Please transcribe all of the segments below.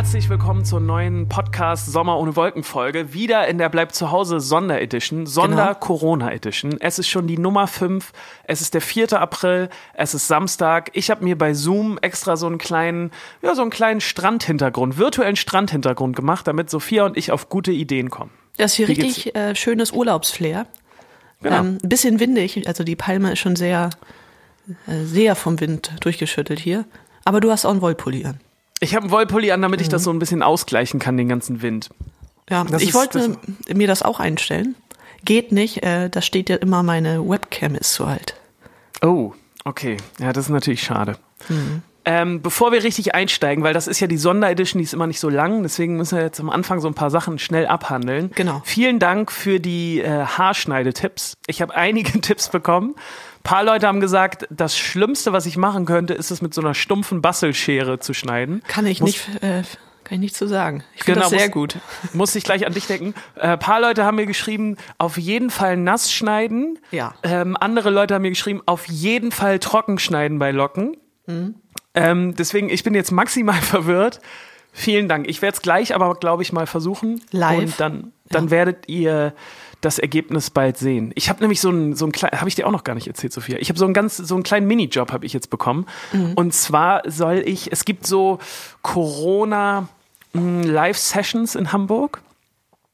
Herzlich willkommen zur neuen Podcast Sommer ohne Wolken Folge. Wieder in der Bleib zu Hause Sonderedition, Sonder-Corona-Edition. Es ist schon die Nummer 5. Es ist der 4. April. Es ist Samstag. Ich habe mir bei Zoom extra so einen kleinen, ja, so einen kleinen Strandhintergrund, virtuellen Strandhintergrund gemacht, damit Sophia und ich auf gute Ideen kommen. Das ist hier richtig äh, schönes Urlaubsflair. Genau. Ähm, ein bisschen windig, also die Palme ist schon sehr, äh, sehr vom Wind durchgeschüttelt hier. Aber du hast auch einen Wollpulli an. Ich habe einen Wollpulli an, damit ich das so ein bisschen ausgleichen kann, den ganzen Wind. Ja, Das ich ist- wollte mir das auch einstellen. Geht nicht, äh, da steht ja immer, meine Webcam ist zu alt. Oh, okay. Ja, das ist natürlich schade. Ähm, bevor wir richtig einsteigen, weil das ist ja die Sonderedition, die ist immer nicht so lang, deswegen müssen wir jetzt am Anfang so ein paar Sachen schnell abhandeln. Genau. Vielen Dank für die äh, Haarschneidetipps. Ich habe einige Tipps bekommen. Ein paar Leute haben gesagt, das Schlimmste, was ich machen könnte, ist es mit so einer stumpfen Bastelschere zu schneiden. Kann ich Muss- nicht, äh, kann ich nicht zu sagen. Ich finde Genau, das sehr muss- gut. Muss ich gleich an dich denken. Ein äh, paar Leute haben mir geschrieben, auf jeden Fall nass schneiden. Ja. Ähm, andere Leute haben mir geschrieben, auf jeden Fall trocken schneiden bei Locken. Ähm, deswegen, ich bin jetzt maximal verwirrt. Vielen Dank. Ich werde es gleich aber, glaube ich, mal versuchen. Live. Und dann, dann werdet ihr das Ergebnis bald sehen. Ich habe nämlich so einen so einen kleinen, habe ich dir auch noch gar nicht erzählt, Sophia. Ich habe so einen ganz so einen kleinen Minijob habe ich jetzt bekommen. Und zwar soll ich, es gibt so Corona mh, Live Sessions in Hamburg.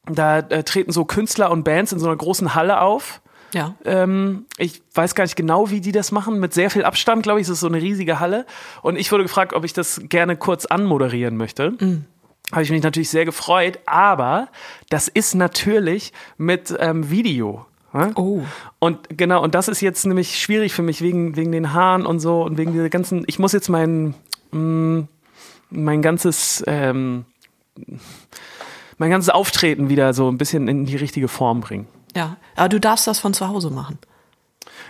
Da äh, treten so Künstler und Bands in so einer großen Halle auf. Ja. Ähm, ich weiß gar nicht genau, wie die das machen. Mit sehr viel Abstand, glaube ich. Es ist so eine riesige Halle. Und ich wurde gefragt, ob ich das gerne kurz anmoderieren möchte. Habe ich mich natürlich sehr gefreut. Aber das ist natürlich mit ähm, Video. ne? Oh. Und genau, und das ist jetzt nämlich schwierig für mich wegen, wegen den Haaren und so und wegen dieser ganzen. Ich muss jetzt mein, mh, mein ganzes. Ähm, mein ganzes Auftreten wieder so ein bisschen in die richtige Form bringen. Ja. Aber du darfst das von zu Hause machen.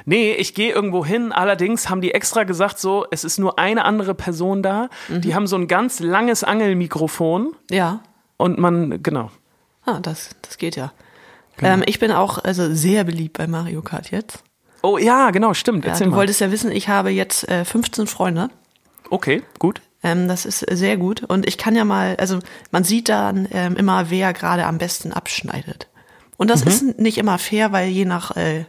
Nee, ich gehe irgendwo hin. Allerdings haben die extra gesagt, so, es ist nur eine andere Person da. Die haben so ein ganz langes Angelmikrofon Ja. und man, genau. Ah, das, das geht ja. Genau. Ähm, ich bin auch also sehr beliebt bei Mario Kart jetzt. Oh ja, genau, stimmt. Ja, Erzähl du mal. wolltest ja wissen, ich habe jetzt äh, 15 Freunde. Okay, gut. Ähm, das ist sehr gut. Und ich kann ja mal, also man sieht dann ähm, immer, wer gerade am besten abschneidet. Und das ist nicht immer fair, weil je nach äh,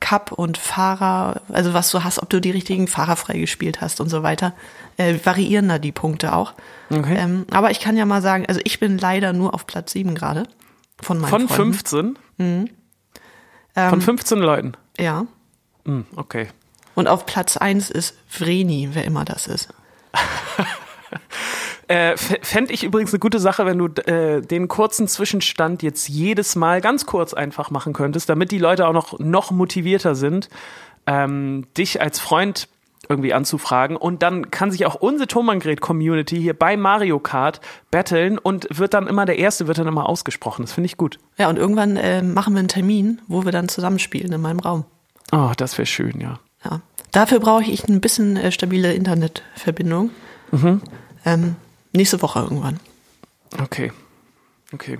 Cup und Fahrer, also was du hast, ob du die richtigen Fahrer freigespielt hast und so weiter, äh, variieren da die Punkte auch. Okay. Ähm, aber ich kann ja mal sagen, also ich bin leider nur auf Platz 7 gerade von meinen Von Freunden. 15? Ähm, Von 15 Leuten. Ja. Hm, okay. Und auf Platz 1 ist Vreni, wer immer das ist. Äh, Fände ich übrigens eine gute Sache, wenn du äh, den kurzen Zwischenstand jetzt jedes Mal ganz kurz einfach machen könntest, damit die Leute auch noch, noch motivierter sind, ähm, dich als Freund irgendwie anzufragen. Und dann kann sich auch unsere Thomann-Community hier bei Mario Kart battlen und wird dann immer, der Erste wird dann immer ausgesprochen. Das finde ich gut. Ja, und irgendwann äh, machen wir einen Termin, wo wir dann zusammenspielen in meinem Raum. Oh, das wäre schön, ja. Ja. Dafür brauche ich ein bisschen äh, stabile Internetverbindung. Ähm, nächste Woche irgendwann. Okay. Okay.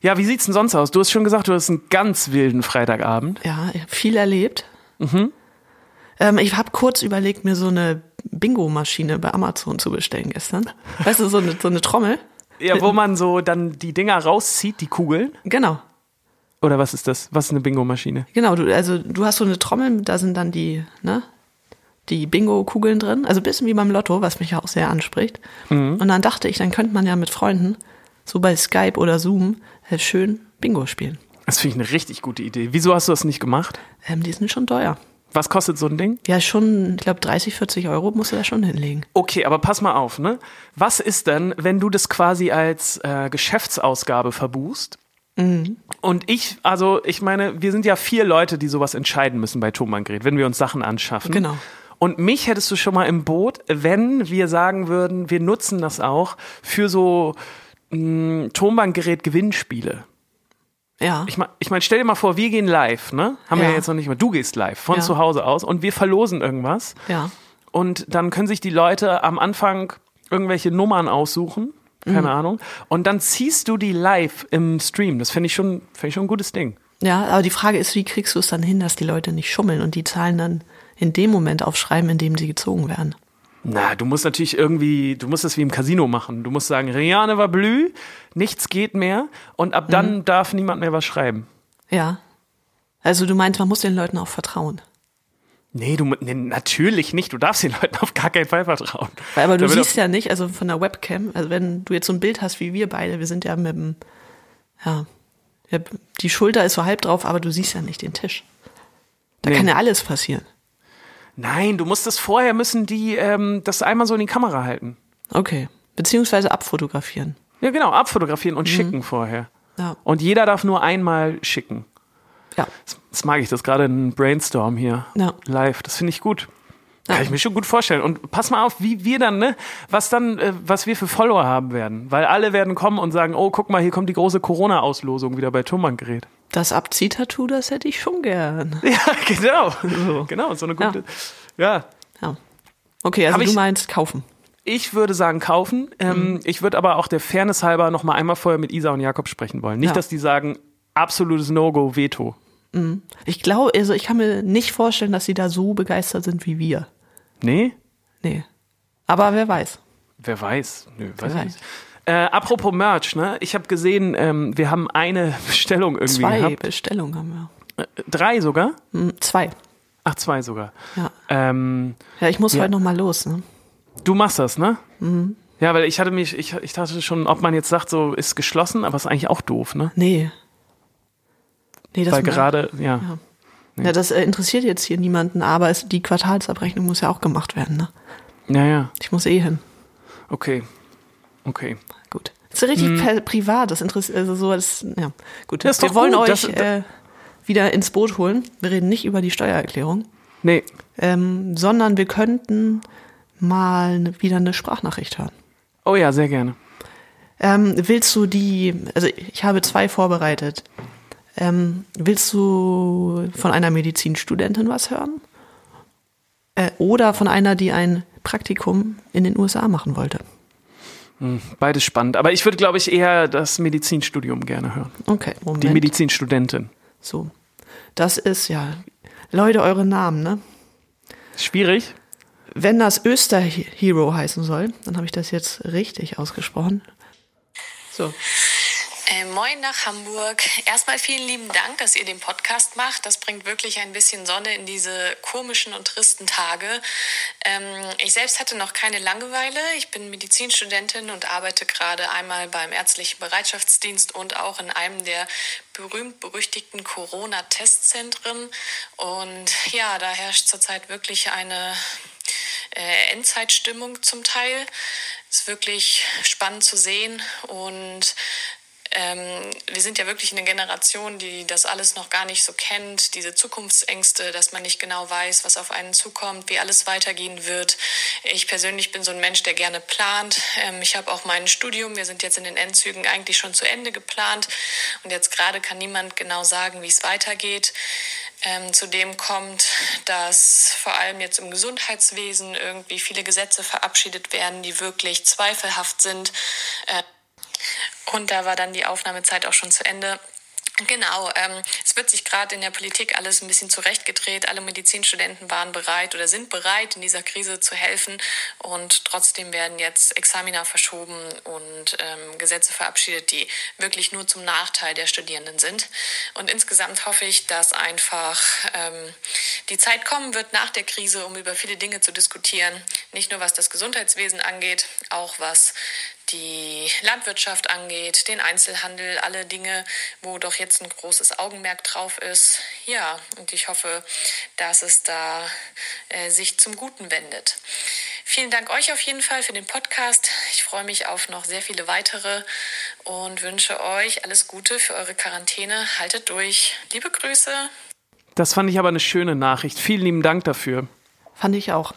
Ja, wie sieht's denn sonst aus? Du hast schon gesagt, du hast einen ganz wilden Freitagabend. Ja, ich hab viel erlebt. Ähm, ich habe kurz überlegt, mir so eine Bingo-Maschine bei Amazon zu bestellen gestern. Weißt du, so eine, so eine Trommel. Ja, wo man so dann die Dinger rauszieht, die Kugeln. Genau. Oder was ist das? Was ist eine Bingo-Maschine? Genau, du, also du hast so eine Trommel, da sind dann die, ne, die Bingo-Kugeln drin. Also ein bisschen wie beim Lotto, was mich ja auch sehr anspricht. Und dann dachte ich, dann könnte man ja mit Freunden, so bei Skype oder Zoom, äh, schön Bingo spielen. Das finde ich eine richtig gute Idee. Wieso hast du das nicht gemacht? Ähm, die sind schon teuer. Was kostet so ein Ding? Ja, schon, ich glaube, 30, 40 Euro musst du da schon hinlegen. Okay, aber pass mal auf, ne? Was ist denn, wenn du das quasi als äh, Geschäftsausgabe verbuchst? Und ich, also ich meine, wir sind ja vier Leute, die sowas entscheiden müssen bei Thomann wenn wir uns Sachen anschaffen. Genau. Und mich hättest du schon mal im Boot, wenn wir sagen würden, wir nutzen das auch für so mh, Tonbandgerät Gewinnspiele. Ja. Ich meine, ich mein, stell dir mal vor, wir gehen live, ne? Haben wir Ja. ja jetzt noch nicht mal. Du gehst live von Ja. zu Hause aus und wir verlosen irgendwas. ja. Und dann können sich die Leute am Anfang irgendwelche Nummern aussuchen. Keine Mhm. Ahnung. Und dann ziehst du die live im Stream. Das finde ich schon, finde ich schon ein gutes Ding. Ja, aber die Frage ist, wie kriegst du es dann hin, dass die Leute nicht schummeln und die Zahlen dann in dem Moment aufschreiben, in dem sie gezogen werden? Na, du musst natürlich irgendwie, du musst das wie im Casino machen. Du musst sagen, Riane war blü, nichts geht mehr und ab dann Mhm. darf niemand mehr was schreiben. Ja. Also du meinst, man muss den Leuten auch vertrauen. Nee, du, nee, natürlich nicht. Du darfst den Leuten auf gar keinen Fall vertrauen. Weil, aber du Da wird siehst ja nicht, also von der Webcam, also wenn du jetzt so ein Bild hast wie wir beide, wir sind ja mit dem, ja, ja, die Schulter ist so halb drauf, aber du siehst ja nicht den Tisch. Da Nee. kann ja alles passieren. Nein, du musst das vorher müssen die ähm, das einmal so in die Kamera halten. Okay. Beziehungsweise abfotografieren. Ja, genau, abfotografieren Mhm. und schicken vorher. Ja. Und jeder darf nur einmal schicken. Ja. Das, das mag ich, das gerade ein Brainstorm hier. Ja. Live. Das finde ich gut. Kann ich mir schon gut vorstellen. Und pass mal auf, wie wir dann, ne, was dann, äh, was wir für Follower haben werden. Weil alle werden kommen und sagen, oh, guck mal, hier kommt die große Corona-Auslosung wieder bei Tonbandgerät. Das Abziehtattoo, das hätte ich schon gern. Ja, genau. Genau, so eine gute. Ja. Ja. Okay, also Hab du ich- meinst kaufen. Ich würde sagen kaufen. Ähm, Mhm. Ich würde aber auch der Fairness halber noch mal einmal vorher mit Isa und Jakob sprechen wollen. Nicht, Ja. dass die sagen, absolutes No-Go, Veto. Ich glaube, also ich kann mir nicht vorstellen, dass sie da so begeistert sind wie wir. Nee? Nee. Aber wer weiß. Wer weiß. Nö, weiß ich weiß. nicht. Äh, apropos Merch, ne? Ich habe gesehen, ähm, wir haben eine Bestellung irgendwie Zwei gehabt. Bestellungen haben wir. Äh, drei sogar? Hm, Zwei. Ach, zwei sogar. Ja. Ähm, Ja, ich muss Ja. heute noch mal los, ne? du machst das, ne? Mhm. Ja, weil ich hatte mich, ich, ich dachte schon, ob man jetzt sagt, so ist geschlossen, aber ist eigentlich auch doof, ne? Nee. Nee, das weil gerade, ja. Ja, das äh, interessiert jetzt hier niemanden, aber es, die Quartalsabrechnung muss ja auch gemacht werden, ne? Ja, ja. Ich muss eh hin. Okay. Okay. Gut. Das ist richtig per- privat, das interessiert, also so, das, ja. Gut. Ist wir wollen gut, euch das- äh, wieder ins Boot holen. Wir reden nicht über die Steuererklärung, Nee. ähm, sondern wir könnten mal ne- wieder eine Sprachnachricht hören. Oh ja, sehr gerne. Ähm, willst du die, also ich habe zwei vorbereitet. Ähm, willst du von einer Medizinstudentin was hören? Äh, oder von einer, die ein Praktikum in den USA machen wollte? Beides spannend. Aber ich würde, glaube ich, eher das Medizinstudium gerne hören. Okay, Moment. Die Medizinstudentin. so. Das ist ja, Leute, eure Namen, ne? Schwierig. Wenn das Österhero heißen soll, dann habe ich das jetzt richtig ausgesprochen. So. Moin nach Hamburg. Erstmal vielen lieben Dank, dass ihr den Podcast macht. Das bringt wirklich ein bisschen Sonne in diese komischen und tristen Tage. Ähm, ich selbst hatte noch keine Langeweile. Ich bin Medizinstudentin und arbeite gerade einmal beim ärztlichen Bereitschaftsdienst und auch in einem der berühmt-berüchtigten Corona-Testzentren. Und ja, da herrscht zurzeit wirklich eine äh, Endzeitstimmung zum Teil. Ist wirklich spannend zu sehen und ähm, wir sind ja wirklich eine Generation, die das alles noch gar nicht so kennt, diese Zukunftsängste, dass man nicht genau weiß, was auf einen zukommt, wie alles weitergehen wird. Ich persönlich bin so ein Mensch, der gerne plant. Ähm, ich habe auch mein Studium, wir sind jetzt in den Endzügen eigentlich schon zu Ende geplant und jetzt gerade kann niemand genau sagen, wie es weitergeht. Ähm, zudem kommt, dass vor allem jetzt im Gesundheitswesen irgendwie viele Gesetze verabschiedet werden, die wirklich zweifelhaft sind. Äh, und da war dann die Aufnahmezeit auch schon zu Ende. Genau, ähm, es wird sich gerade in der Politik alles ein bisschen zurechtgedreht. Alle Medizinstudenten waren bereit oder sind bereit, in dieser Krise zu helfen. Und trotzdem werden jetzt Examina verschoben und ähm, Gesetze verabschiedet, die wirklich nur zum Nachteil der Studierenden sind. Und insgesamt hoffe ich, dass einfach ähm, die Zeit kommen wird nach der Krise, um über viele Dinge zu diskutieren. Nicht nur was das Gesundheitswesen angeht, auch was die Landwirtschaft angeht, den Einzelhandel, alle Dinge, wo doch jetzt ein großes Augenmerk drauf ist. Ja, und ich hoffe, dass es da äh, sich zum Guten wendet. Vielen Dank euch auf jeden Fall für den Podcast. Ich freue mich auf noch sehr viele weitere und wünsche euch alles Gute für eure Quarantäne. Haltet durch. Liebe Grüße. Das fand ich aber eine schöne Nachricht. Vielen lieben Dank dafür. Fand ich auch.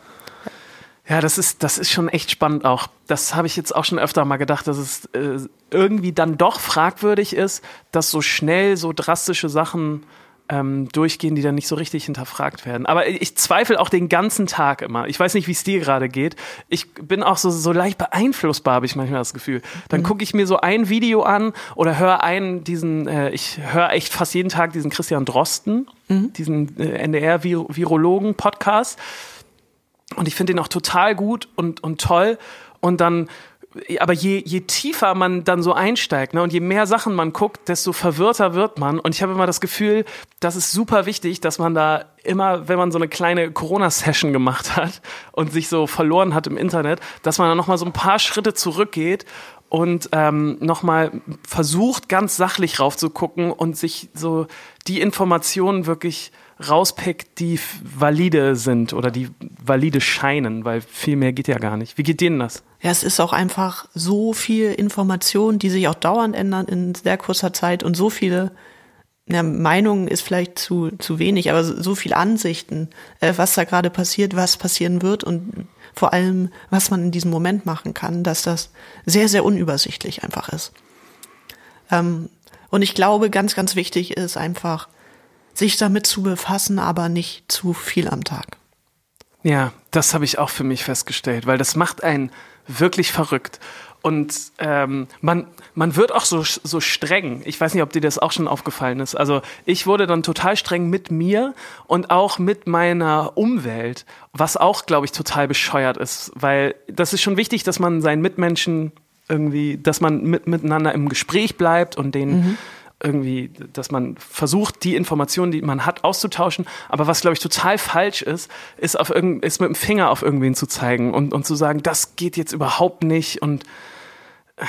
Ja, das ist, das ist schon echt spannend auch. Das habe ich jetzt auch schon öfter mal gedacht, dass es äh, irgendwie dann doch fragwürdig ist, dass so schnell so drastische Sachen ähm, durchgehen, die dann nicht so richtig hinterfragt werden. Aber ich zweifle auch den ganzen Tag immer. Ich weiß nicht, wie es dir gerade geht. Ich bin auch so, so leicht beeinflussbar, habe ich manchmal das Gefühl. Dann mhm. gucke ich mir so ein Video an oder höre einen, diesen, äh, ich höre echt fast jeden Tag diesen Christian Drosten, mhm. diesen äh, NDR-Virologen-Podcast. Und ich finde den auch total gut und, und toll. Und dann aber je, je tiefer man dann so einsteigt ne, und je mehr Sachen man guckt, desto verwirrter wird man. Und ich habe immer das Gefühl, das ist super wichtig, dass man da immer, wenn man so eine kleine Corona-Session gemacht hat und sich so verloren hat im Internet, dass man dann nochmal so ein paar Schritte zurückgeht und ähm, nochmal versucht, ganz sachlich raufzugucken und sich so die Informationen wirklich rauspickt, die valide sind oder die valide scheinen, weil viel mehr geht ja gar nicht. Wie geht denen das? Ja, es ist auch einfach so viel Information, die sich auch dauernd ändern in sehr kurzer Zeit und so viele ja, Meinungen ist vielleicht zu, zu wenig, aber so viele Ansichten, äh, was da gerade passiert, was passieren wird und vor allem, was man in diesem Moment machen kann, dass das sehr, sehr unübersichtlich einfach ist. Ähm, und ich glaube, ganz, ganz wichtig ist einfach, sich damit zu befassen, aber nicht zu viel am Tag. Ja, das habe ich auch für mich festgestellt, weil das macht einen wirklich verrückt. Und ähm, man, man wird auch so, so streng. Ich weiß nicht, ob dir das auch schon aufgefallen ist. Also ich wurde dann total streng mit mir und auch mit meiner Umwelt, was auch, glaube ich, total bescheuert ist. Weil das ist schon wichtig, dass man seinen Mitmenschen irgendwie, dass man mit, miteinander im Gespräch bleibt und denen mhm irgendwie, dass man versucht, die Informationen, die man hat, auszutauschen. Aber was, glaube ich, total falsch ist, ist, auf irgend, ist mit dem Finger auf irgendwen zu zeigen und, und zu sagen, das geht jetzt überhaupt nicht und äh,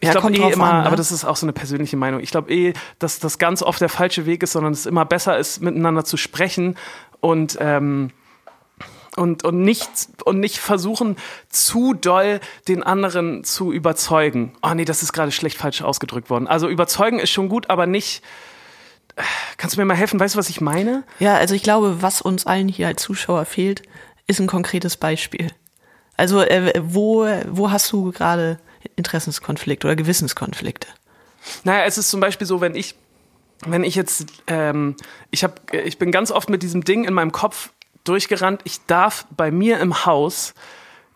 ich ja, glaube eh immer, an, ne? aber das ist auch so eine persönliche Meinung. Ich glaube eh, dass das ganz oft der falsche Weg ist, sondern es immer besser ist, miteinander zu sprechen und ähm, und, und, nicht, und nicht versuchen, zu doll den anderen zu überzeugen. Oh nee, das ist gerade schlecht falsch ausgedrückt worden. Also überzeugen ist schon gut, aber nicht. Kannst du mir mal helfen? Weißt du, was ich meine? Ja, also ich glaube, was uns allen hier als Zuschauer fehlt, ist ein konkretes Beispiel. Also äh, wo, wo hast du gerade Interessenskonflikte oder Gewissenskonflikte? Naja, es ist zum Beispiel so, wenn ich wenn ich jetzt, ähm, ich habe, ich bin ganz oft mit diesem Ding in meinem Kopf durchgerannt, ich darf bei mir im Haus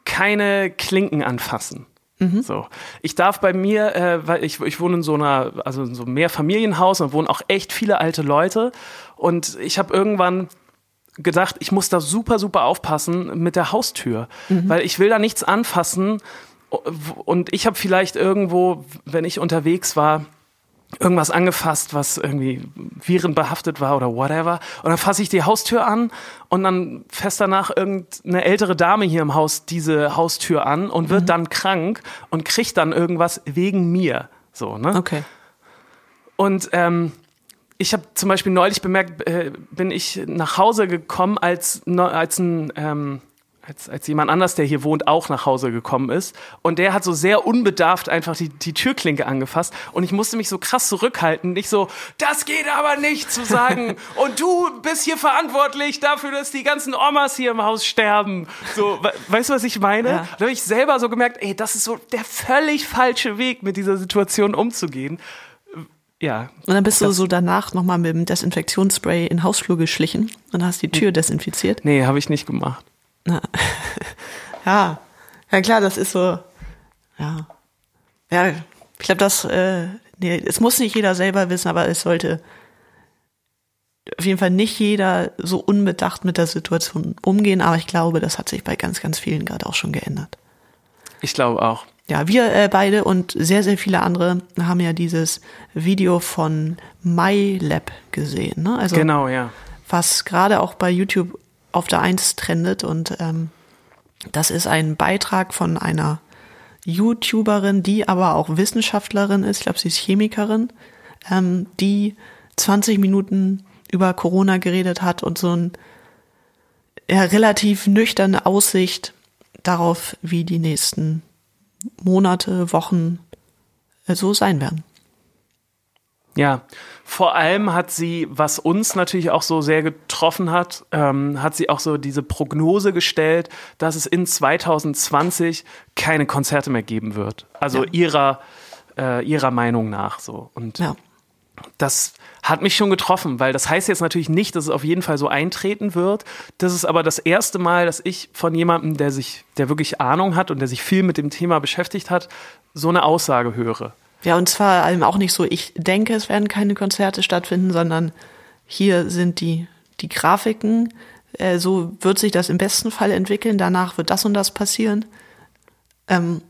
keine Klinken anfassen. Mhm. So. Ich darf bei mir, äh, weil ich, ich wohne in so einer, also in so einem Mehrfamilienhaus und wohnen auch echt viele alte Leute. Und ich habe irgendwann gedacht, ich muss da super, super aufpassen mit der Haustür, mhm. weil ich will da nichts anfassen. Und ich habe vielleicht irgendwo, wenn ich unterwegs war, irgendwas angefasst, was irgendwie virenbehaftet war oder whatever. Und dann fasse ich die Haustür an und dann fest danach irgendeine ältere Dame hier im Haus diese Haustür an und wird mhm. dann krank und kriegt dann irgendwas wegen mir. So, ne? Okay. Und ähm, ich habe zum Beispiel neulich bemerkt, äh, bin ich nach Hause gekommen, als, als ein ähm, als, als jemand anders, der hier wohnt, auch nach Hause gekommen ist. Und der hat so sehr unbedarft einfach die, die Türklinke angefasst. Und ich musste mich so krass zurückhalten, nicht so, das geht aber nicht zu sagen. und du bist hier verantwortlich dafür, dass die ganzen Omas hier im Haus sterben. So, weißt du, was ich meine? Ja. Da habe ich selber so gemerkt, ey, das ist so der völlig falsche Weg, mit dieser Situation umzugehen. Ja. Und dann bist du so danach nochmal mit dem Desinfektionsspray in den Hausflur geschlichen und hast die Tür desinfiziert? Nee, habe ich nicht gemacht. Na, ja, ja klar, das ist so, ja, ja, ich glaube, das, äh, nee, es muss nicht jeder selber wissen, aber es sollte auf jeden Fall nicht jeder so unbedacht mit der Situation umgehen, aber ich glaube, das hat sich bei ganz, ganz vielen gerade auch schon geändert. Ich glaube auch. Ja, wir äh, beide und sehr, sehr viele andere haben ja dieses Video von MyLab gesehen. Ne? Also, genau, ja. Was gerade auch bei YouTube auf der Eins trendet und ähm, das ist ein Beitrag von einer YouTuberin, die aber auch Wissenschaftlerin ist, ich glaube, sie ist Chemikerin, ähm, die 20 Minuten über Corona geredet hat und so ein ja, relativ nüchterne Aussicht darauf, wie die nächsten Monate, Wochen äh, so sein werden. Ja, vor allem hat sie, was uns natürlich auch so sehr getroffen hat, ähm, hat sie auch so diese Prognose gestellt, dass es in 2020 keine Konzerte mehr geben wird. Also ja. ihrer, äh, ihrer Meinung nach so. Und ja. das hat mich schon getroffen, weil das heißt jetzt natürlich nicht, dass es auf jeden Fall so eintreten wird. Das ist aber das erste Mal, dass ich von jemandem, der sich, der wirklich Ahnung hat und der sich viel mit dem Thema beschäftigt hat, so eine Aussage höre. Ja, und zwar allem auch nicht so, ich denke, es werden keine Konzerte stattfinden, sondern hier sind die, die Grafiken, äh, so wird sich das im besten Fall entwickeln, danach wird das und das passieren. Ähm,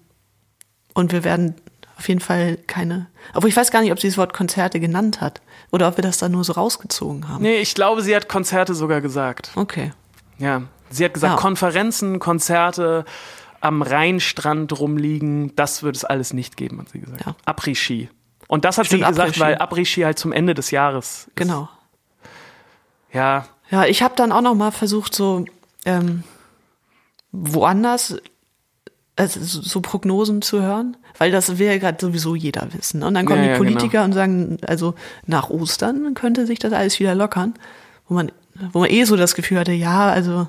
und wir werden auf jeden Fall keine, obwohl ich weiß gar nicht, ob sie das Wort Konzerte genannt hat oder ob wir das da nur so rausgezogen haben. Nee, ich glaube, sie hat Konzerte sogar gesagt. Okay. Ja, sie hat gesagt, ja. Konferenzen, Konzerte, am Rheinstrand rumliegen. Das wird es alles nicht geben, hat sie gesagt. Ja. Après-Ski. Und das hat Stimmt, sie gesagt, weil Après-Ski halt zum Ende des Jahres ist. Genau. Ja. Ja, ich habe dann auch noch mal versucht, so ähm, woanders also so Prognosen zu hören, weil das will ja gerade sowieso jeder wissen. Und dann kommen ja, die Politiker ja, genau. und sagen, also nach Ostern könnte sich das alles wieder lockern, wo man, wo man eh so das Gefühl hatte, ja, also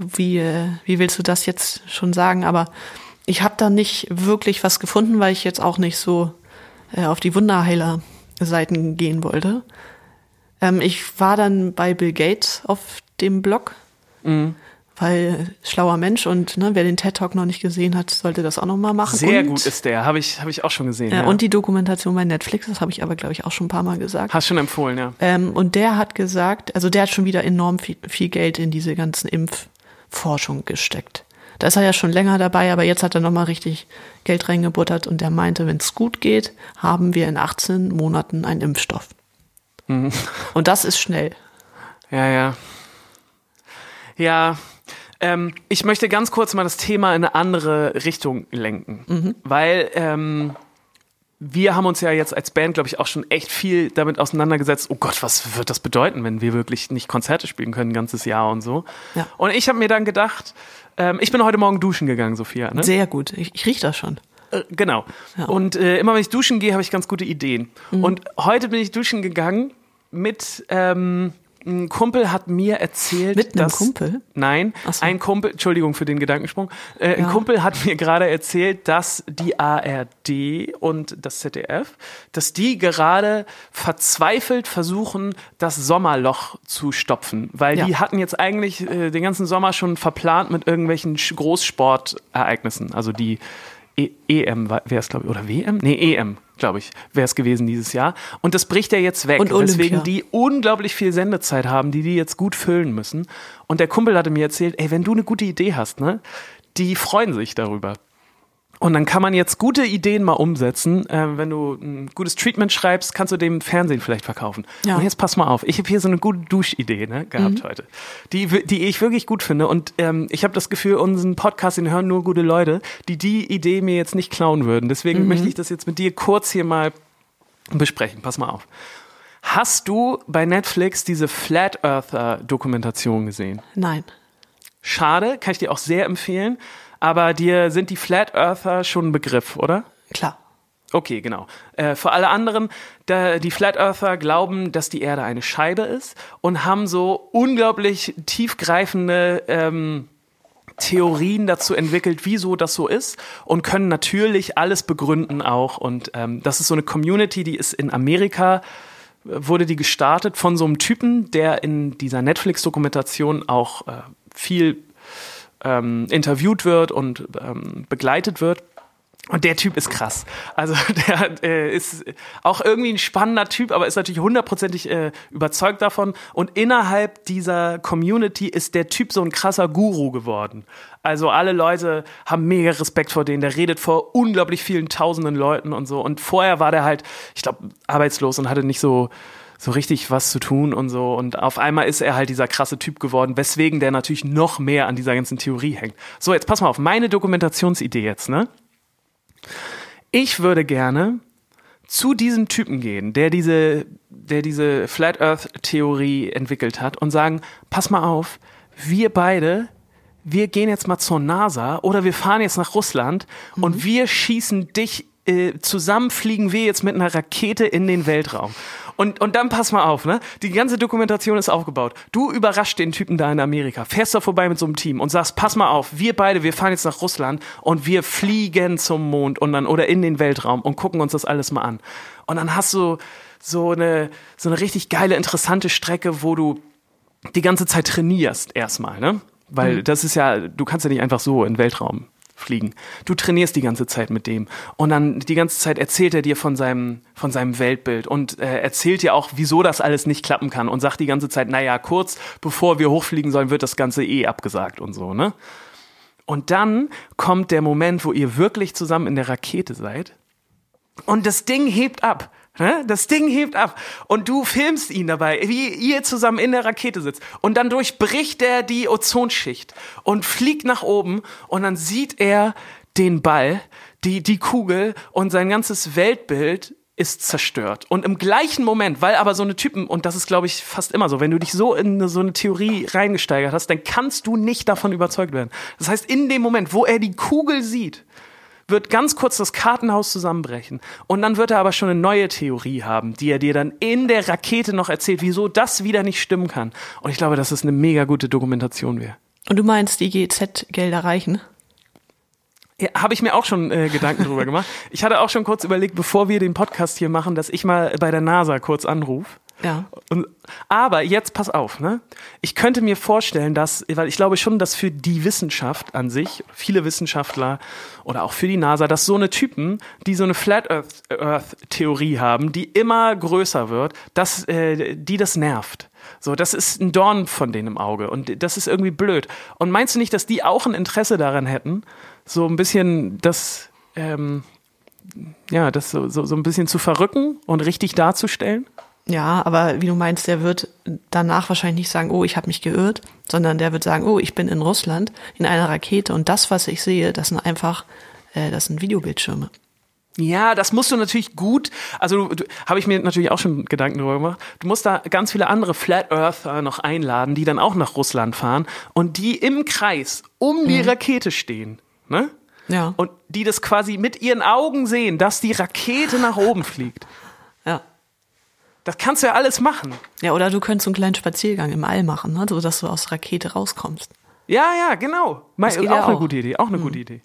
wie, äh, wie willst du das jetzt schon sagen? Aber ich habe da nicht wirklich was gefunden, weil ich jetzt auch nicht so äh, auf die Wunderheiler-Seiten gehen wollte. Ähm, ich war dann bei Bill Gates auf dem Blog, mhm. weil schlauer Mensch und ne, wer den TED Talk noch nicht gesehen hat, sollte das auch noch mal machen. Sehr und, gut ist der, habe ich, hab ich auch schon gesehen. Äh, ja. Und die Dokumentation bei Netflix, das habe ich aber, glaube ich, auch schon ein paar Mal gesagt. Hast schon empfohlen, ja. Ähm, und der hat gesagt, also der hat schon wieder enorm viel, viel Geld in diese ganzen Impf- Forschung gesteckt. Da ist er ja schon länger dabei, aber jetzt hat er nochmal richtig Geld reingebuttert und er meinte, wenn es gut geht, haben wir in 18 Monaten einen Impfstoff. Mhm. Und das ist schnell. Ja, ja. Ja, ähm, ich möchte ganz kurz mal das Thema in eine andere Richtung lenken, mhm. weil ähm, wir haben uns ja jetzt als Band, glaube ich, auch schon echt viel damit auseinandergesetzt. Oh Gott, was wird das bedeuten, wenn wir wirklich nicht Konzerte spielen können, ein ganzes Jahr und so. Ja. Und ich habe mir dann gedacht, ähm, ich bin heute Morgen duschen gegangen, Sophia. Ne? Sehr gut, ich, ich rieche das schon. Äh, genau. Ja. Und äh, immer wenn ich duschen gehe, habe ich ganz gute Ideen. Mhm. Und heute bin ich duschen gegangen mit ähm, ein Kumpel hat mir erzählt, Mit einem dass, Kumpel? Nein, so. ein Kumpel, Entschuldigung für den Gedankensprung, äh, ja. ein Kumpel hat mir gerade erzählt, dass die ARD und das ZDF, dass die gerade verzweifelt versuchen, das Sommerloch zu stopfen, weil ja. die hatten jetzt eigentlich äh, den ganzen Sommer schon verplant mit irgendwelchen Großsportereignissen, also die e EM wäre es glaube ich oder WM? Nee, EM glaube ich, wäre es gewesen dieses Jahr. Und das bricht ja jetzt weg, und weswegen die unglaublich viel Sendezeit haben, die die jetzt gut füllen müssen. Und der Kumpel hatte mir erzählt, ey, wenn du eine gute Idee hast, ne, die freuen sich darüber. Und dann kann man jetzt gute Ideen mal umsetzen. Äh, wenn du ein gutes Treatment schreibst, kannst du dem Fernsehen vielleicht verkaufen. Ja. Und jetzt pass mal auf, ich habe hier so eine gute Duschidee ne, gehabt mhm. heute, die, die ich wirklich gut finde. Und ähm, ich habe das Gefühl, unseren Podcast, den hören nur gute Leute, die die Idee mir jetzt nicht klauen würden. Deswegen mhm. möchte ich das jetzt mit dir kurz hier mal besprechen. Pass mal auf. Hast du bei Netflix diese Flat Earther Dokumentation gesehen? Nein. Schade, kann ich dir auch sehr empfehlen aber dir sind die Flat Earther schon ein Begriff, oder? Klar. Okay, genau. Äh, für alle anderen, da, die Flat Earther glauben, dass die Erde eine Scheibe ist und haben so unglaublich tiefgreifende ähm, Theorien dazu entwickelt, wieso das so ist und können natürlich alles begründen auch. Und ähm, das ist so eine Community, die ist in Amerika wurde die gestartet von so einem Typen, der in dieser Netflix-Dokumentation auch äh, viel ähm, interviewt wird und ähm, begleitet wird. Und der Typ ist krass. Also der äh, ist auch irgendwie ein spannender Typ, aber ist natürlich hundertprozentig äh, überzeugt davon. Und innerhalb dieser Community ist der Typ so ein krasser Guru geworden. Also alle Leute haben mega Respekt vor denen. Der redet vor unglaublich vielen tausenden Leuten und so. Und vorher war der halt, ich glaube, arbeitslos und hatte nicht so so richtig was zu tun und so. Und auf einmal ist er halt dieser krasse Typ geworden, weswegen der natürlich noch mehr an dieser ganzen Theorie hängt. So, jetzt pass mal auf, meine Dokumentationsidee jetzt, ne? Ich würde gerne zu diesem Typen gehen, der diese, der diese Flat Earth Theorie entwickelt hat und sagen, pass mal auf, wir beide, wir gehen jetzt mal zur NASA oder wir fahren jetzt nach Russland mhm. und wir schießen dich äh, zusammen fliegen wir jetzt mit einer Rakete in den Weltraum. Und, und dann pass mal auf, ne? Die ganze Dokumentation ist aufgebaut. Du überrascht den Typen da in Amerika, fährst da vorbei mit so einem Team und sagst, pass mal auf, wir beide, wir fahren jetzt nach Russland und wir fliegen zum Mond und dann oder in den Weltraum und gucken uns das alles mal an. Und dann hast du so eine, so eine richtig geile, interessante Strecke, wo du die ganze Zeit trainierst erstmal, ne? Weil mhm. das ist ja, du kannst ja nicht einfach so in den Weltraum fliegen. Du trainierst die ganze Zeit mit dem. Und dann die ganze Zeit erzählt er dir von seinem, von seinem Weltbild und äh, erzählt dir auch, wieso das alles nicht klappen kann und sagt die ganze Zeit, naja, kurz bevor wir hochfliegen sollen, wird das Ganze eh abgesagt und so, ne? Und dann kommt der Moment, wo ihr wirklich zusammen in der Rakete seid und das Ding hebt ab. Das Ding hebt ab und du filmst ihn dabei, wie ihr zusammen in der Rakete sitzt. Und dann durchbricht er die Ozonschicht und fliegt nach oben und dann sieht er den Ball, die, die Kugel und sein ganzes Weltbild ist zerstört. Und im gleichen Moment, weil aber so eine Typen, und das ist glaube ich fast immer so, wenn du dich so in so eine Theorie reingesteigert hast, dann kannst du nicht davon überzeugt werden. Das heißt, in dem Moment, wo er die Kugel sieht, wird ganz kurz das Kartenhaus zusammenbrechen. Und dann wird er aber schon eine neue Theorie haben, die er dir dann in der Rakete noch erzählt, wieso das wieder nicht stimmen kann. Und ich glaube, dass es eine mega gute Dokumentation wäre. Und du meinst, die GZ-Gelder reichen? Ja, habe ich mir auch schon äh, Gedanken drüber gemacht. Ich hatte auch schon kurz überlegt, bevor wir den Podcast hier machen, dass ich mal bei der NASA kurz anrufe ja. Und, aber jetzt pass auf, ne? Ich könnte mir vorstellen, dass, weil ich glaube schon, dass für die Wissenschaft an sich, viele Wissenschaftler oder auch für die NASA, dass so eine Typen, die so eine Flat Earth, Earth Theorie haben, die immer größer wird, dass äh, die das nervt. So, das ist ein Dorn von denen im Auge und das ist irgendwie blöd. Und meinst du nicht, dass die auch ein Interesse daran hätten, so ein bisschen das, ähm, ja, das so, so, so ein bisschen zu verrücken und richtig darzustellen? Ja, aber wie du meinst, der wird danach wahrscheinlich nicht sagen, oh, ich habe mich geirrt, sondern der wird sagen, oh, ich bin in Russland in einer Rakete und das, was ich sehe, das sind einfach, äh, das sind Videobildschirme. Ja, das musst du natürlich gut, also habe ich mir natürlich auch schon Gedanken darüber gemacht. Du musst da ganz viele andere Flat Earther noch einladen, die dann auch nach Russland fahren und die im Kreis um die mhm. Rakete stehen, ne? Ja. Und die das quasi mit ihren Augen sehen, dass die Rakete nach oben fliegt. Das kannst du ja alles machen. Ja, oder du könntest so einen kleinen Spaziergang im All machen, ne? so dass du aus der Rakete rauskommst. Ja, ja, genau. Das auch, ja auch eine gute Idee. Auch eine hm. gute Idee.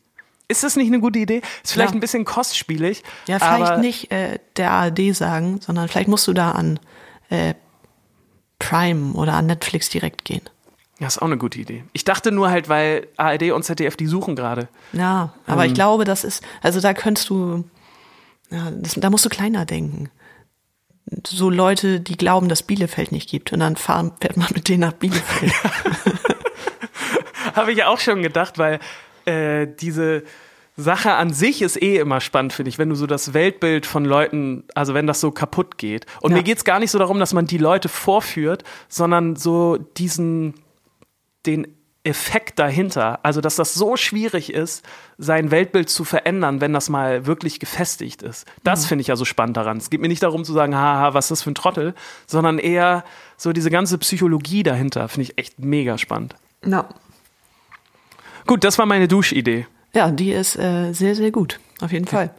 Ist das nicht eine gute Idee? Ist vielleicht ja. ein bisschen kostspielig. Ja, vielleicht nicht äh, der ARD sagen, sondern vielleicht musst du da an äh, Prime oder an Netflix direkt gehen. Ja, ist auch eine gute Idee. Ich dachte nur halt, weil ARD und ZDF die suchen gerade. Ja, aber ähm. ich glaube, das ist, also da könntest du, ja, das, da musst du kleiner denken so Leute, die glauben, dass Bielefeld nicht gibt. Und dann fahren, fährt man mit denen nach Bielefeld. Habe ich ja auch schon gedacht, weil äh, diese Sache an sich ist eh immer spannend, finde ich, wenn du so das Weltbild von Leuten, also wenn das so kaputt geht. Und ja. mir geht's gar nicht so darum, dass man die Leute vorführt, sondern so diesen, den Effekt dahinter. Also, dass das so schwierig ist, sein Weltbild zu verändern, wenn das mal wirklich gefestigt ist. Das mhm. finde ich ja so spannend daran. Es geht mir nicht darum zu sagen, haha, was ist das für ein Trottel, sondern eher so diese ganze Psychologie dahinter. Finde ich echt mega spannend. Ja. Gut, das war meine Duschidee. Ja, die ist äh, sehr, sehr gut. Auf jeden Fall.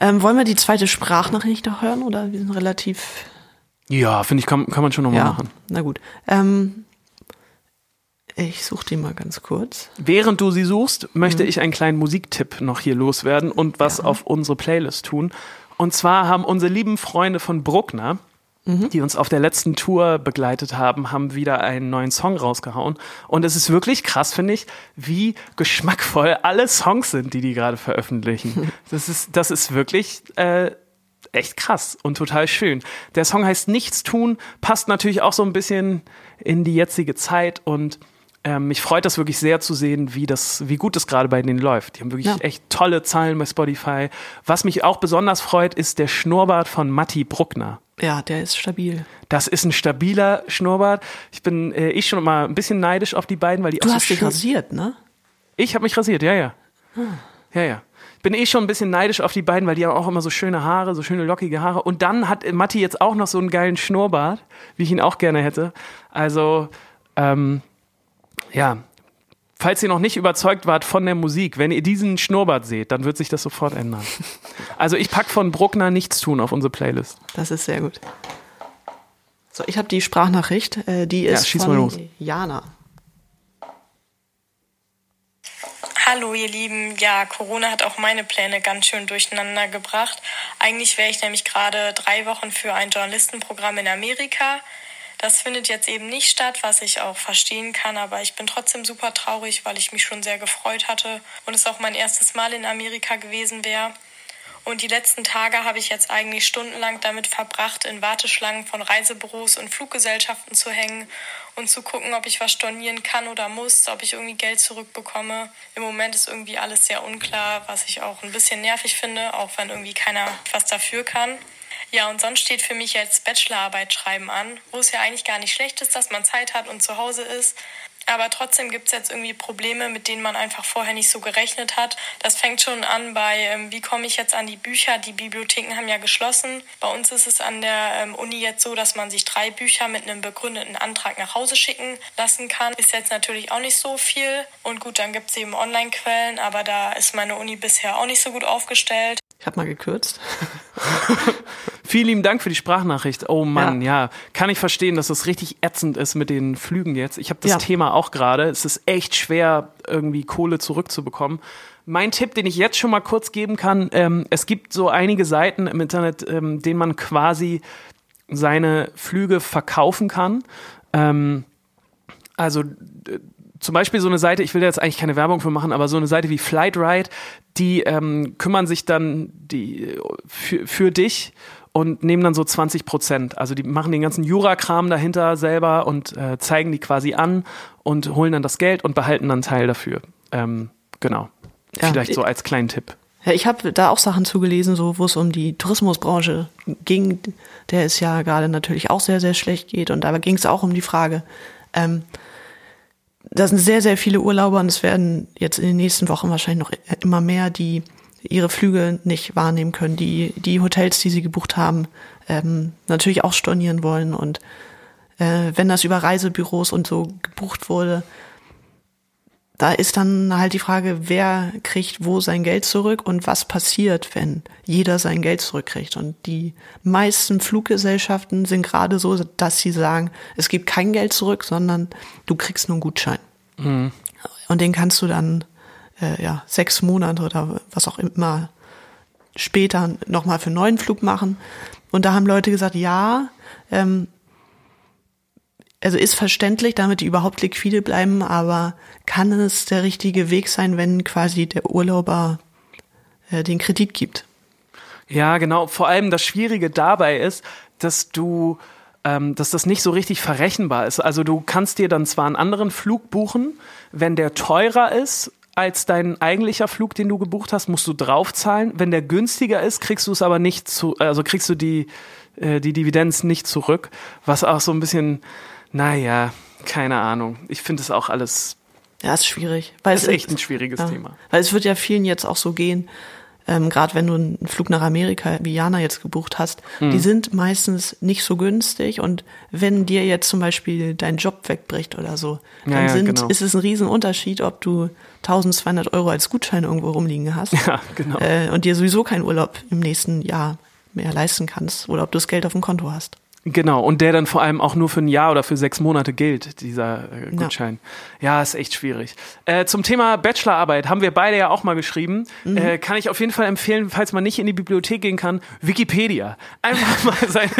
Ähm, wollen wir die zweite Sprachnachricht noch hören oder wir sind relativ. Ja, finde ich, kann, kann man schon nochmal ja, machen. Na gut. Ähm, ich suche die mal ganz kurz. Während du sie suchst, möchte mhm. ich einen kleinen Musiktipp noch hier loswerden und was ja. auf unsere Playlist tun. Und zwar haben unsere lieben Freunde von Bruckner, mhm. die uns auf der letzten Tour begleitet haben, haben wieder einen neuen Song rausgehauen. Und es ist wirklich krass, finde ich, wie geschmackvoll alle Songs sind, die die gerade veröffentlichen. Das ist, das ist wirklich äh, echt krass und total schön. Der Song heißt Nichts tun, passt natürlich auch so ein bisschen in die jetzige Zeit und ähm, mich freut das wirklich sehr zu sehen, wie das, wie gut das gerade bei denen läuft. Die haben wirklich ja. echt tolle Zahlen bei Spotify. Was mich auch besonders freut, ist der Schnurrbart von Matti Bruckner. Ja, der ist stabil. Das ist ein stabiler Schnurrbart. Ich bin äh, ich schon mal ein bisschen neidisch auf die beiden, weil die du auch hast so dich rasiert, ne? Ich habe mich rasiert, ja, ja. Hm. Ja, ja. Ich bin eh schon ein bisschen neidisch auf die beiden, weil die haben auch immer so schöne Haare, so schöne lockige Haare. Und dann hat Matti jetzt auch noch so einen geilen Schnurrbart, wie ich ihn auch gerne hätte. Also, ähm, ja, falls ihr noch nicht überzeugt wart von der Musik, wenn ihr diesen Schnurrbart seht, dann wird sich das sofort ändern. Also ich pack von Bruckner nichts tun auf unsere Playlist. Das ist sehr gut. So, ich habe die Sprachnachricht, äh, die ist Ja, schieß von mal los. Jana. Hallo ihr Lieben, ja, Corona hat auch meine Pläne ganz schön durcheinander gebracht. Eigentlich wäre ich nämlich gerade drei Wochen für ein Journalistenprogramm in Amerika. Das findet jetzt eben nicht statt, was ich auch verstehen kann, aber ich bin trotzdem super traurig, weil ich mich schon sehr gefreut hatte und es auch mein erstes Mal in Amerika gewesen wäre. Und die letzten Tage habe ich jetzt eigentlich stundenlang damit verbracht, in Warteschlangen von Reisebüros und Fluggesellschaften zu hängen und zu gucken, ob ich was stornieren kann oder muss, ob ich irgendwie Geld zurückbekomme. Im Moment ist irgendwie alles sehr unklar, was ich auch ein bisschen nervig finde, auch wenn irgendwie keiner was dafür kann. Ja, und sonst steht für mich jetzt Bachelorarbeit schreiben an, wo es ja eigentlich gar nicht schlecht ist, dass man Zeit hat und zu Hause ist. Aber trotzdem gibt es jetzt irgendwie Probleme, mit denen man einfach vorher nicht so gerechnet hat. Das fängt schon an bei, ähm, wie komme ich jetzt an die Bücher? Die Bibliotheken haben ja geschlossen. Bei uns ist es an der ähm, Uni jetzt so, dass man sich drei Bücher mit einem begründeten Antrag nach Hause schicken lassen kann. Ist jetzt natürlich auch nicht so viel. Und gut, dann gibt es eben Online-Quellen, aber da ist meine Uni bisher auch nicht so gut aufgestellt. Ich habe mal gekürzt. Vielen lieben Dank für die Sprachnachricht. Oh Mann, ja. Kann ich verstehen, dass das richtig ätzend ist mit den Flügen jetzt. Ich habe das Ja. Thema auch gerade. Es ist echt schwer, irgendwie Kohle zurückzubekommen. Mein Tipp, den ich jetzt schon mal kurz geben kann, ähm, es gibt so einige Seiten im Internet, ähm, denen man quasi seine Flüge verkaufen kann. Ähm, also äh, zum Beispiel so eine Seite, ich will da jetzt eigentlich keine Werbung für machen, aber so eine Seite wie Flightride, die ähm, kümmern sich dann die, für, für dich und nehmen dann so 20 Prozent. Also die machen den ganzen Jura-Kram dahinter selber und äh, zeigen die quasi an und holen dann das Geld und behalten dann Teil dafür. Ähm, genau. Ja, Vielleicht so als kleinen Tipp. Ja, ich habe da auch Sachen zugelesen, so wo es um die Tourismusbranche ging, der es ja gerade natürlich auch sehr, sehr schlecht geht. Und da ging es auch um die Frage, ähm, da sind sehr, sehr viele Urlauber und es werden jetzt in den nächsten Wochen wahrscheinlich noch immer mehr, die ihre Flüge nicht wahrnehmen können, die die Hotels, die sie gebucht haben, ähm, natürlich auch stornieren wollen. Und äh, wenn das über Reisebüros und so gebucht wurde, da ist dann halt die Frage, wer kriegt wo sein Geld zurück und was passiert, wenn jeder sein Geld zurückkriegt. Und die meisten Fluggesellschaften sind gerade so, dass sie sagen, es gibt kein Geld zurück, sondern du kriegst nur einen Gutschein. Und den kannst du dann äh, ja sechs Monate oder was auch immer später nochmal für einen neuen Flug machen. Und da haben Leute gesagt, ja, ähm, also ist verständlich, damit die überhaupt liquide bleiben, aber kann es der richtige Weg sein, wenn quasi der Urlauber äh, den Kredit gibt? Ja, genau. Vor allem das Schwierige dabei ist, dass du, ähm, dass das nicht so richtig verrechenbar ist. Also du kannst dir dann zwar einen anderen Flug buchen, wenn der teurer ist als dein eigentlicher Flug, den du gebucht hast, musst du draufzahlen. Wenn der günstiger ist, kriegst du es aber nicht zu, also kriegst du die äh, die Dividenz nicht zurück, was auch so ein bisschen, naja, keine Ahnung. Ich finde es auch alles, Ja, ist schwierig. Weil ist es echt ein schwieriges ja, Thema. Weil es wird ja vielen jetzt auch so gehen, ähm, gerade wenn du einen Flug nach Amerika, wie Jana jetzt gebucht hast, Hm. die sind meistens nicht so günstig und wenn dir jetzt zum Beispiel dein Job wegbricht oder so, Ja, dann ja, sind, genau. ist es ein Riesenunterschied, ob du 1200 Euro als Gutschein irgendwo rumliegen hast Ja, genau. äh, und dir sowieso keinen Urlaub im nächsten Jahr mehr leisten kannst oder ob du das Geld auf dem Konto hast. Genau, und der dann vor allem auch nur für ein Jahr oder für sechs Monate gilt, dieser äh, Ja. Gutschein. Ja. ist echt schwierig. Äh, zum Thema Bachelorarbeit haben wir beide ja auch mal geschrieben. Mhm. Äh, kann ich auf jeden Fall empfehlen, falls man nicht in die Bibliothek gehen kann, Wikipedia. Einfach mal seine,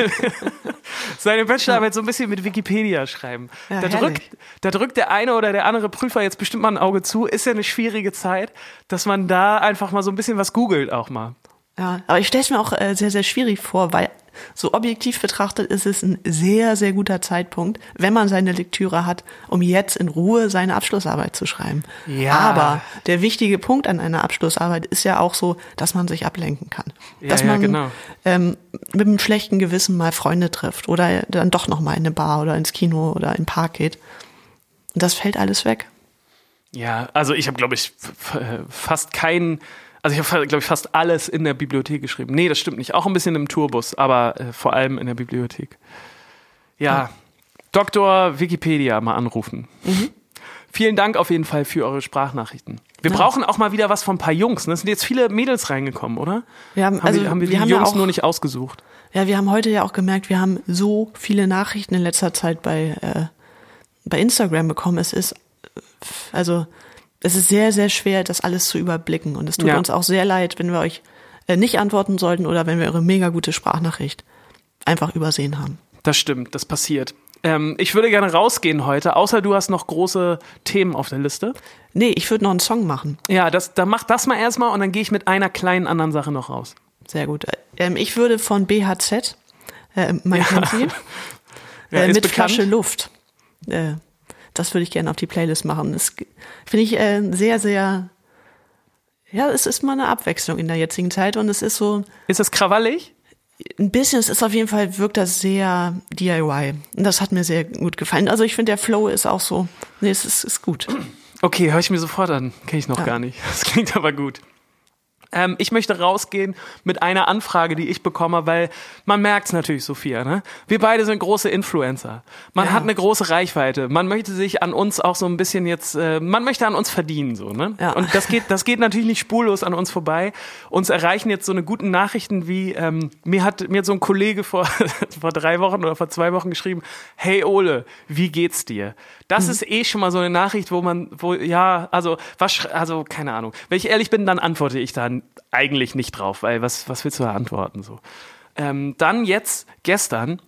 seine Bachelorarbeit so ein bisschen mit Wikipedia schreiben. Ja, da, drückt, da drückt der eine oder der andere Prüfer jetzt bestimmt mal ein Auge zu. Ist ja eine schwierige Zeit, dass man da einfach mal so ein bisschen was googelt auch mal. Ja, aber ich stelle es mir auch äh, sehr, sehr schwierig vor, weil so objektiv betrachtet ist es ein sehr, sehr guter Zeitpunkt, wenn man seine Lektüre hat, um jetzt in Ruhe seine Abschlussarbeit zu schreiben. Ja. Aber der wichtige Punkt an einer Abschlussarbeit ist ja auch so, dass man sich ablenken kann. Ja, dass ja, man genau. ähm, mit einem schlechten Gewissen mal Freunde trifft oder dann doch noch mal in eine Bar oder ins Kino oder in den Park geht. Und das fällt alles weg. Ja, also ich habe, glaube ich, fast keinen, also ich habe, glaube ich, fast alles in der Bibliothek geschrieben. Nee, das stimmt nicht. Auch ein bisschen im Tourbus, aber äh, vor allem in der Bibliothek. Ja, Dr. Wikipedia mal anrufen. Vielen Dank auf jeden Fall für eure Sprachnachrichten. Wir ja. brauchen auch mal wieder was von ein paar Jungs. Ne? Es sind jetzt viele Mädels reingekommen, oder? Wir haben, also, haben wir, haben wir, wir die haben Jungs ja auch, nur nicht ausgesucht. Ja, wir haben heute ja auch gemerkt, wir haben so viele Nachrichten in letzter Zeit bei, äh, bei Instagram bekommen. Es ist, also, es ist sehr, sehr schwer, das alles zu überblicken. Und es tut Ja. uns auch sehr leid, wenn wir euch äh, nicht antworten sollten oder wenn wir eure mega gute Sprachnachricht einfach übersehen haben. Das stimmt, das passiert. Ähm, ich würde gerne rausgehen heute, außer du hast noch große Themen auf der Liste. Nee, ich würde noch einen Song machen. Ja, das, dann mach das mal erstmal und dann gehe ich mit einer kleinen anderen Sache noch raus. Sehr gut. Ähm, ich würde von BHZ, äh, mein Ja, äh, ist mit bekannt. Flasche Luft. Äh, das würde ich gerne auf die Playlist machen. Das finde ich äh, sehr, sehr. Ja, es ist mal eine Abwechslung in der jetzigen Zeit und es ist so Ist das krawallig? ein bisschen, es ist auf jeden Fall, wirkt das sehr DIY. Und das hat mir sehr gut gefallen. Also ich finde, der Flow ist auch so, nee, es ist, ist gut. Okay, höre ich mir sofort an. Kenne ich noch Ja. gar nicht. Das klingt aber gut. Ähm, ich möchte rausgehen mit einer Anfrage, die ich bekomme, weil man merkt es natürlich, Sophia. Ne? Wir beide sind große Influencer. Man Ja. hat eine große Reichweite. Man möchte sich an uns auch so ein bisschen jetzt, äh, man möchte an uns verdienen. so. Ne? Ja. Und das geht, das geht natürlich nicht spurlos an uns vorbei. Uns erreichen jetzt so eine guten Nachrichten wie, ähm, mir hat mir hat so ein Kollege vor, vor drei Wochen oder vor zwei Wochen geschrieben, hey Ole, wie geht's dir? Das ist eh schon mal so eine Nachricht, wo man, wo, ja, also, was, also, keine Ahnung. Wenn ich ehrlich bin, dann antworte ich eigentlich nicht drauf, weil was, was willst du da antworten, so? Ähm, dann jetzt, gestern,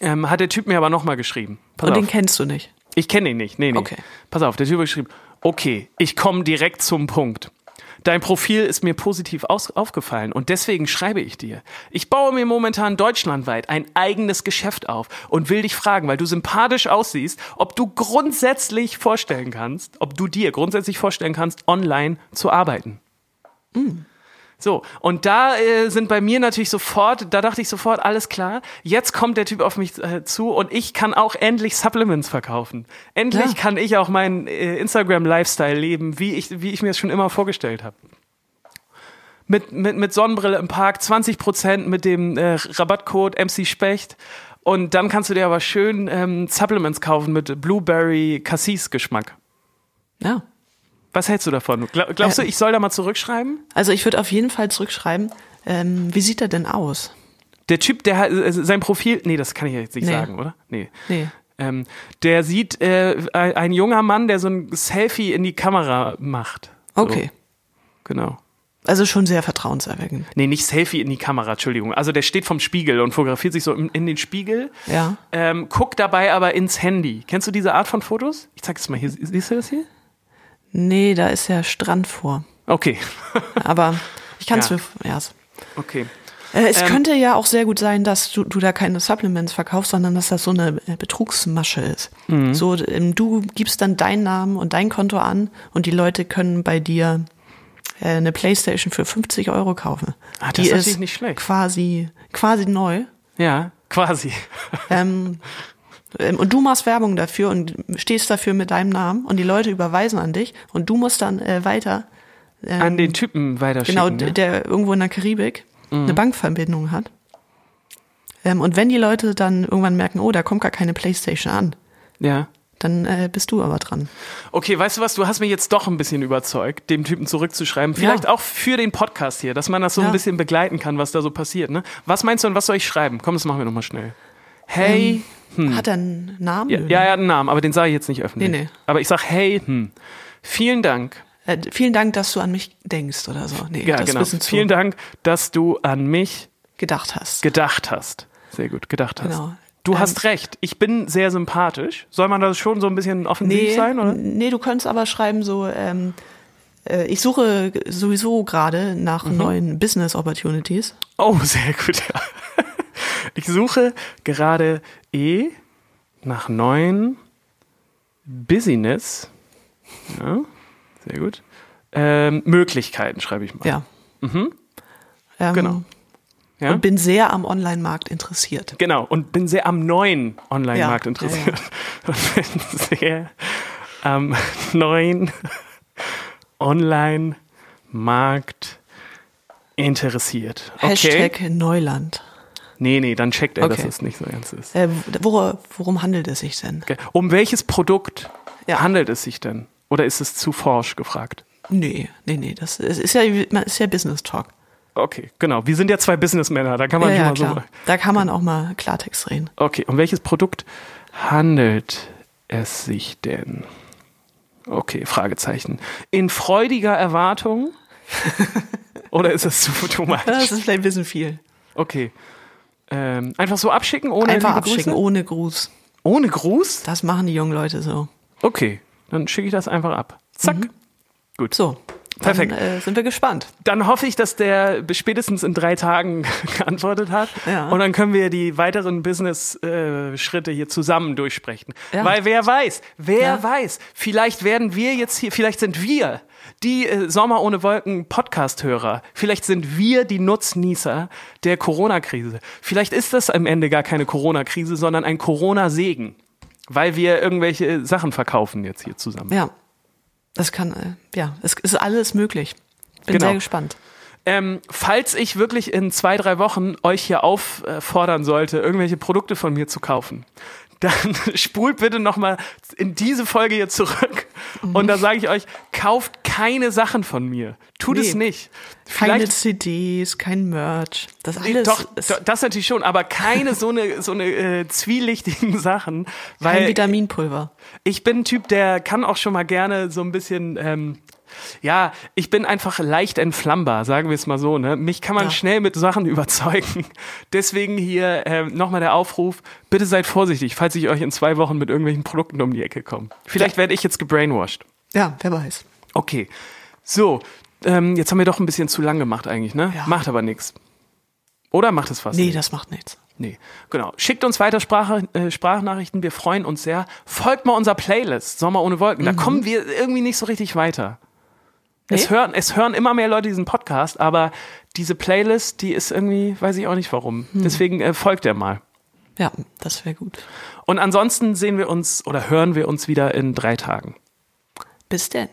ähm, hat der Typ mir aber nochmal geschrieben. Pass Und auf. den kennst du nicht. Ich kenne ihn nicht. Nee, nee. Okay. Pass auf, der Typ hat geschrieben, okay, ich komme direkt zum Punkt. Dein Profil ist mir positiv aus aufgefallen und deswegen schreibe ich dir. Ich baue mir momentan deutschlandweit ein eigenes Geschäft auf und will dich fragen, weil du sympathisch aussiehst, ob du grundsätzlich vorstellen kannst, ob du dir grundsätzlich vorstellen kannst, online zu arbeiten. So, und da äh, sind bei mir natürlich sofort, da dachte ich sofort, alles klar, jetzt kommt der Typ auf mich äh, zu und ich kann auch endlich Supplements verkaufen. Endlich Ja. kann ich auch meinen äh, Instagram-Lifestyle leben, wie ich, wie ich mir es schon immer vorgestellt habe. Mit, mit, mit Sonnenbrille im Park, 20% mit dem äh, Rabattcode MC Specht. Und dann kannst du dir aber schön ähm, Supplements kaufen mit Blueberry Cassis Geschmack. Ja. Was hältst du davon? Gla- Glaubst Äh, du, ich soll da mal zurückschreiben? Also ich würde auf jeden Fall zurückschreiben, ähm, wie sieht er denn aus? Der Typ, der hat äh, sein Profil, nee, das kann ich jetzt nicht Nee. sagen, oder? Nee. Nee. Ähm, der sieht äh, ein, ein junger Mann, der so ein Selfie in die Kamera macht. So, Okay. Genau. Also schon sehr vertrauenserweckend. Nee, nicht Selfie in die Kamera, Entschuldigung. Also der steht vom Spiegel und fotografiert sich so in, in den Spiegel, Ja. ähm, guckt dabei aber ins Handy. Kennst du diese Art von Fotos? Ich zeig es mal hier. Sie- Siehst du das hier? Nee, da ist ja Strand vor. Okay. Aber ich kann es Ja. mir. Ja. okay. Äh, es Ähm, könnte ja auch sehr gut sein, dass du, du da keine Supplements verkaufst, sondern dass das so eine äh, Betrugsmasche ist. Mhm. So, ähm, du gibst dann deinen Namen und dein Konto an und die Leute können bei dir äh, eine Playstation für 50 Euro kaufen. Ah, das die ist natürlich nicht schlecht. quasi, quasi neu. Ja, quasi. Ähm, und du machst Werbung dafür und stehst dafür mit deinem Namen und die Leute überweisen an dich und du musst dann äh, weiter ähm, An den Typen genau, weiterschicken. d- ne? der irgendwo in der Karibik Mhm. eine Bankverbindung hat. Ähm, und wenn die Leute dann irgendwann merken, oh, da kommt gar keine Playstation an, Ja. dann äh, bist du aber dran. Okay, weißt du was? Du hast mich jetzt doch ein bisschen überzeugt, dem Typen zurückzuschreiben. Vielleicht Ja. auch für den Podcast hier, dass man das so ein Ja. bisschen begleiten kann, was da so passiert. Ne? Was meinst du und was soll ich schreiben? Komm, das machen wir nochmal schnell. Hey. Hat er einen Namen? ja, ja, er hat einen Namen, aber den sage ich jetzt nicht öffentlich. Nee, nee. Aber ich sag, hey, hm. Vielen Dank. Äh, vielen Dank, dass du an mich denkst oder so. Nee, Ja, das genau. Vielen Dank, dass du an mich gedacht hast. gedacht hast. Sehr gut, gedacht hast. Genau. Du Ähm, hast recht. Ich bin sehr sympathisch. Soll man da schon so ein bisschen offensiv nee, sein, oder? nee, du könntest aber schreiben so, ähm, äh, ich suche sowieso gerade nach Mhm. neuen Business Opportunities. Oh, sehr gut. Ja. Ich suche gerade eh nach neuen Business. Ja, sehr gut. Ähm, Möglichkeiten schreibe ich mal. Ja. Ähm, Genau. Ja? Und bin sehr am Online-Markt interessiert. Genau, und bin sehr am neuen Online-Markt Ja, interessiert. Und bin sehr am neuen Online-Markt interessiert. Okay. Hashtag Neuland. Nee, nee, dann checkt er, dass Okay. es nicht so ernst ist. Äh, wor worum handelt es sich denn? Um welches Produkt Ja. handelt es sich denn? Oder ist es zu forsch gefragt? Nee, nee, nee, das ist, ist ja, ist ja Business Talk. Okay, genau. Wir sind ja zwei Businessmänner, da kann man Ja, ja, mal so. klar. Da kann man auch mal Klartext reden. Okay, um welches Produkt handelt es sich denn? Okay, Fragezeichen. In freudiger Erwartung? Oder ist das zu too much? Das ist vielleicht ein bisschen viel. Okay. Ähm, einfach so abschicken ohne Einfach abschicken, Grüße? ohne Gruß. Ohne Gruß? Das machen die jungen Leute so. Okay, dann schicke ich das einfach ab. Zack. Gut. So. Dann, Perfekt. Äh, sind wir gespannt. Dann hoffe ich, dass der spätestens in drei Tagen geantwortet hat. Ja. Und dann können wir die weiteren Business-Schritte hier zusammen durchsprechen. Ja. Weil wer weiß, wer Ja. weiß, vielleicht werden wir jetzt hier, vielleicht sind wir die äh, Sommer ohne Wolken Podcast-Hörer. Vielleicht sind wir die Nutznießer der Corona-Krise. Vielleicht ist das am Ende gar keine Corona-Krise, sondern ein Corona-Segen. Weil wir irgendwelche Sachen verkaufen jetzt hier zusammen. Ja. Das kann, äh, ja, es ist alles möglich. Bin Genau. sehr gespannt. Ähm, falls ich wirklich in zwei, drei Wochen euch hier auffordern sollte, irgendwelche Produkte von mir zu kaufen, dann spult bitte nochmal in diese Folge hier zurück. Und da sage ich euch, kauft keine Sachen von mir. Tut Nee. es nicht. Keine Vielleicht CDs, kein Merch. Das Nee, alles doch, ist doch, das natürlich schon, aber keine so eine so eine äh, zwielichtigen Sachen, kein weil Vitaminpulver. ich bin ein Typ, der kann auch schon mal gerne so ein bisschen, ähm, ja, ich bin einfach leicht entflammbar, sagen wir es mal so. Ne? Mich kann man Ja. schnell mit Sachen überzeugen. Deswegen hier ähm, nochmal der Aufruf, bitte seid vorsichtig, falls ich euch in zwei Wochen mit irgendwelchen Produkten um die Ecke komme. Vielleicht werde ich jetzt gebrainwashed. Ja, wer weiß. Okay, so, ähm, jetzt haben wir doch ein bisschen zu lang gemacht eigentlich, ne? Ja. Macht aber nichts. Oder macht es fast Nee, nicht? das macht nichts. Nee, genau. Schickt uns weiter Sprache, äh, Sprachnachrichten, wir freuen uns sehr. Folgt mal unserer Playlist, Sommer ohne Wolken. Da kommen wir irgendwie nicht so richtig weiter. Es, Nee? hören, es hören immer mehr Leute diesen Podcast, aber diese Playlist, die ist irgendwie, weiß ich auch nicht warum. Deswegen äh, folgt der mal. Ja, das wäre gut. Und ansonsten sehen wir uns oder hören wir uns wieder in drei Tagen. Bis denn.